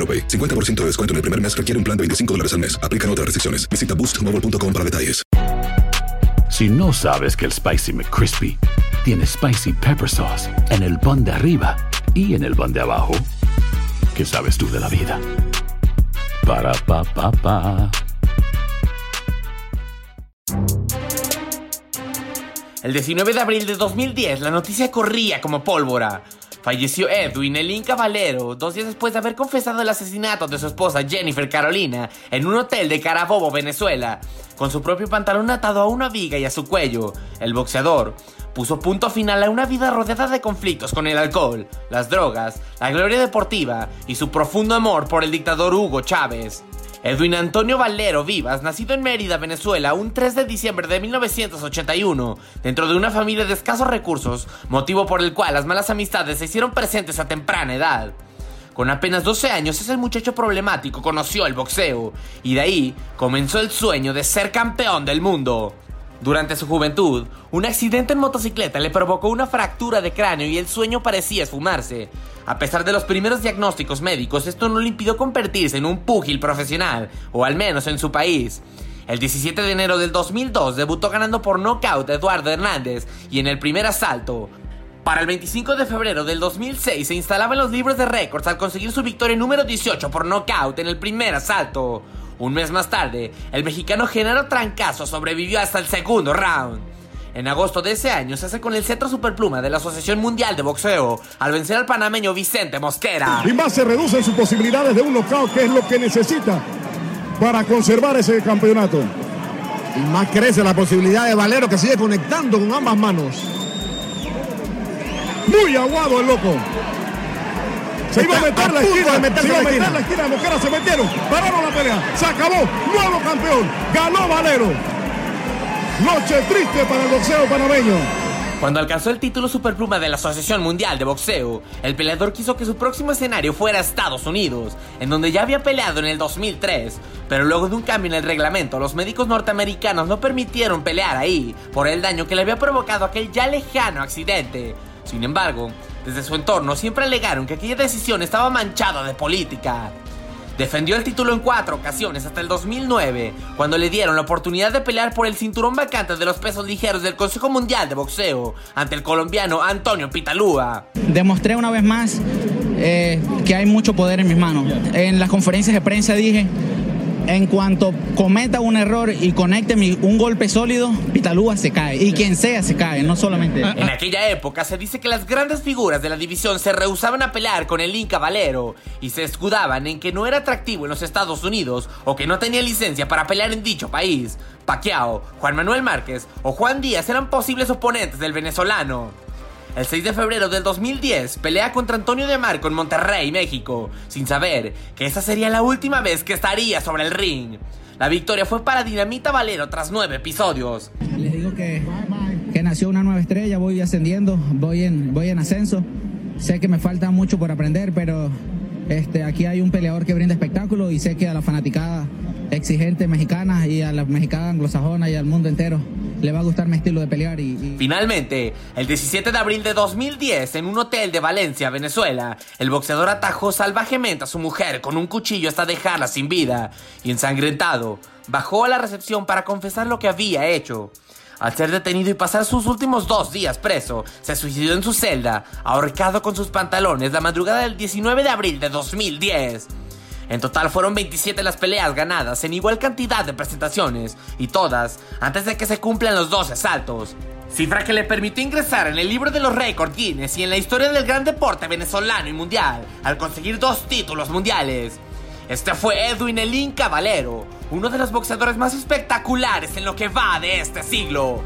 AroPay. 50% de descuento en el primer mes requiere un plan de 25 dólares al mes. Aplican otras restricciones. Visita boostmobile.com para detalles. Si no sabes que el Spicy McCrispy tiene Spicy Pepper Sauce en el pan de arriba y en el pan de abajo, ¿qué sabes tú de la vida? Para, pa, pa, pa. El 19 de abril de 2010, la noticia corría como pólvora. Falleció Edwin el Inca dos días después de haber confesado el asesinato de su esposa Jennifer Carolina en un hotel de Carabobo, Venezuela. Con su propio pantalón atado a una viga y a su cuello, el boxeador puso punto final a una vida rodeada de conflictos con el alcohol, las drogas, la gloria deportiva y su profundo amor por el dictador Hugo Chávez. Edwin Antonio Valero Vivas, nacido en Mérida, Venezuela, un 3 de diciembre de 1981, dentro de una familia de escasos recursos, motivo por el cual las malas amistades se hicieron presentes a temprana edad. Con apenas 12 años, ese muchacho problemático conoció el boxeo, y de ahí comenzó el sueño de ser campeón del mundo. Durante su juventud, un accidente en motocicleta le provocó una fractura de cráneo y el sueño parecía esfumarse. A pesar de los primeros diagnósticos médicos, esto no le impidió convertirse en un púgil profesional, o al menos en su país. El 17 de enero del 2002 debutó ganando por nocaut a Eduardo Hernández y en el primer asalto. Para el 25 de febrero del 2006 se instalaba en los libros de récords al conseguir su victoria número 18 por nocaut en el primer asalto. Un mes más tarde, el mexicano Genaro Trancazo sobrevivió hasta el segundo round. En agosto de ese año se hace con el centro superpluma de la Asociación Mundial de Boxeo al vencer al panameño Vicente Mosquera. Y más se reducen sus posibilidades de un knockout, que es lo que necesita para conservar ese campeonato. Y más crece la posibilidad de Valero que sigue conectando con ambas manos. Muy aguado el loco. Se iba a meter la esquina, de se iba a meter esquina. la esquina, Mosquera se metieron, pararon la pelea, se acabó, nuevo campeón, ganó Valero. Noche triste para el boxeo panameño. Cuando alcanzó el título superpluma de la Asociación Mundial de Boxeo, el peleador quiso que su próximo escenario fuera Estados Unidos, en donde ya había peleado en el 2003. Pero luego de un cambio en el reglamento, los médicos norteamericanos no permitieron pelear ahí, por el daño que le había provocado aquel ya lejano accidente. Sin embargo, desde su entorno siempre alegaron que aquella decisión estaba manchada de política. Defendió el título en cuatro ocasiones hasta el 2009, cuando le dieron la oportunidad de pelear por el cinturón vacante de los pesos ligeros del Consejo Mundial de Boxeo ante el colombiano Antonio Pitalúa. Demostré una vez más eh, que hay mucho poder en mis manos. En las conferencias de prensa dije, en cuanto cometa un error y conecte un golpe sólido, Pitalúa se cae. Y quien sea se cae, no solamente. En aquella época se dice que las grandes figuras de la división se rehusaban a pelear con el Inca Valero y se escudaban en que no era atractivo en los Estados Unidos o que no tenía licencia para pelear en dicho país. Pacquiao, Juan Manuel Márquez o Juan Díaz eran posibles oponentes del venezolano. El 6 de febrero del 2010 pelea contra Antonio de Marco en Monterrey, México, sin saber que esa sería la última vez que estaría sobre el ring. La victoria fue para Dinamita Valero tras nueve episodios. Les digo que, que nació una nueva estrella, voy ascendiendo, voy en, voy en ascenso. Sé que me falta mucho por aprender, pero este, aquí hay un peleador que brinda espectáculo y sé que a la fanaticada exigente mexicana y a la mexicana anglosajona y al mundo entero le va a gustar mi estilo de pelear y, Finalmente, el 17 de abril de 2010, en un hotel de Valencia, Venezuela, el boxeador atajó salvajemente a su mujer con un cuchillo hasta dejarla sin vida y ensangrentado, bajó a la recepción para confesar lo que había hecho. Al ser detenido y pasar sus últimos dos días preso, se suicidó en su celda, ahorcado con sus pantalones la madrugada del 19 de abril de 2010. En total fueron 27 las peleas ganadas en igual cantidad de presentaciones, y todas antes de que se cumplan los 12 asaltos. Cifra que le permitió ingresar en el libro de los récords Guinness y en la historia del gran deporte venezolano y mundial, al conseguir dos títulos mundiales. Este fue Edwin Elín Caballero, uno de los boxeadores más espectaculares en lo que va de este siglo.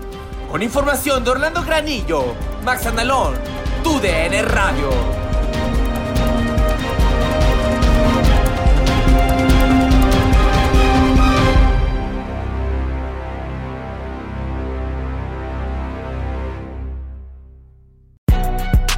Con información de Orlando Granillo, Max Andalón, TUDN Radio.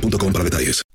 boostmobile.com para detalles.